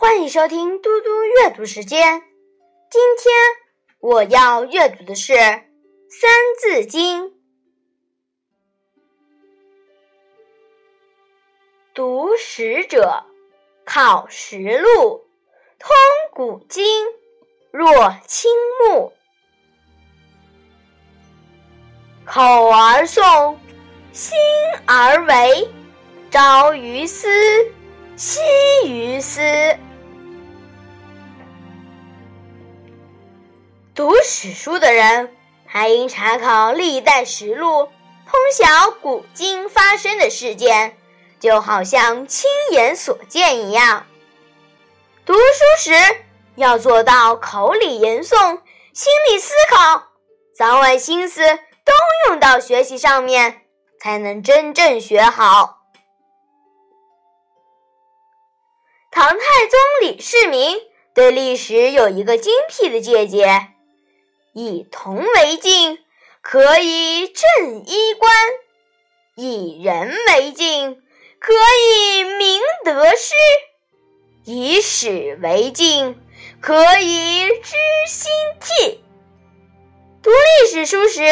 欢迎收听嘟嘟阅读时间。今天我要阅读的是《三字经》。读史者，考实录，通古今，若亲目。口而诵，心而为，朝于斯，夕于斯。读史书的人，还应查考历代实录，通晓古今发生的事件，就好像亲眼所见一样。读书时要做到口里言诵，心里思考，早晚心思都用到学习上面，才能真正学好。唐太宗李世民对历史有一个精辟的见解。以铜为镜，可以正衣冠；以人为镜，可以明得失；以史为镜，可以知兴替。读历史书时，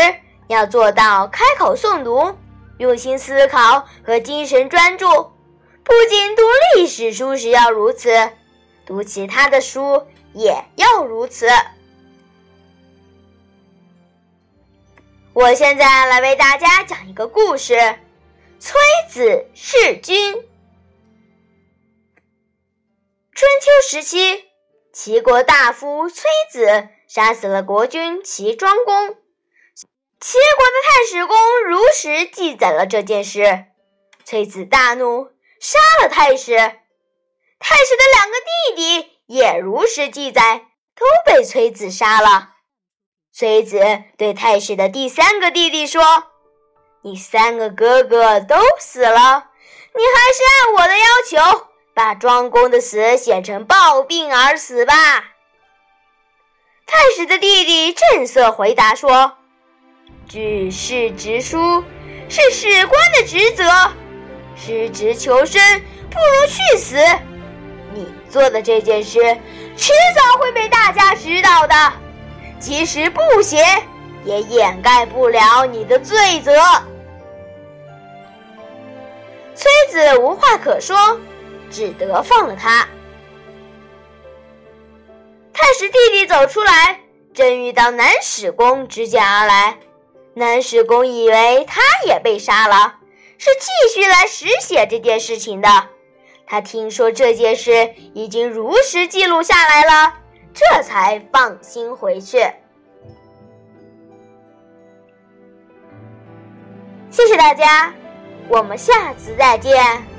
要做到开口诵读，用心思考和精神专注。不仅读历史书时要如此，读其他的书也要如此。我现在来为大家讲一个故事：崔子弑君。春秋时期，齐国大夫崔子杀死了国君齐庄公。齐国的太史公如实记载了这件事。崔子大怒，杀了太史。太史的两个弟弟也如实记载，都被崔子杀了。崔子对太史的第三个弟弟说：“你三个哥哥都死了，你还是按我的要求，把庄公的死写成暴病而死吧。”太史的弟弟正色回答说：“举世直书是史官的职责，失职求生不如去死。你做的这件事，迟早会被大家知道的。”即使不写，也掩盖不了你的罪责。崔子无话可说，只得放了他。太史弟弟走出来，正遇到南史公直剑而来。南史公以为他也被杀了，是继续来实写这件事情的。他听说这件事已经如实记录下来了。这才放心回去。谢谢大家，我们下次再见。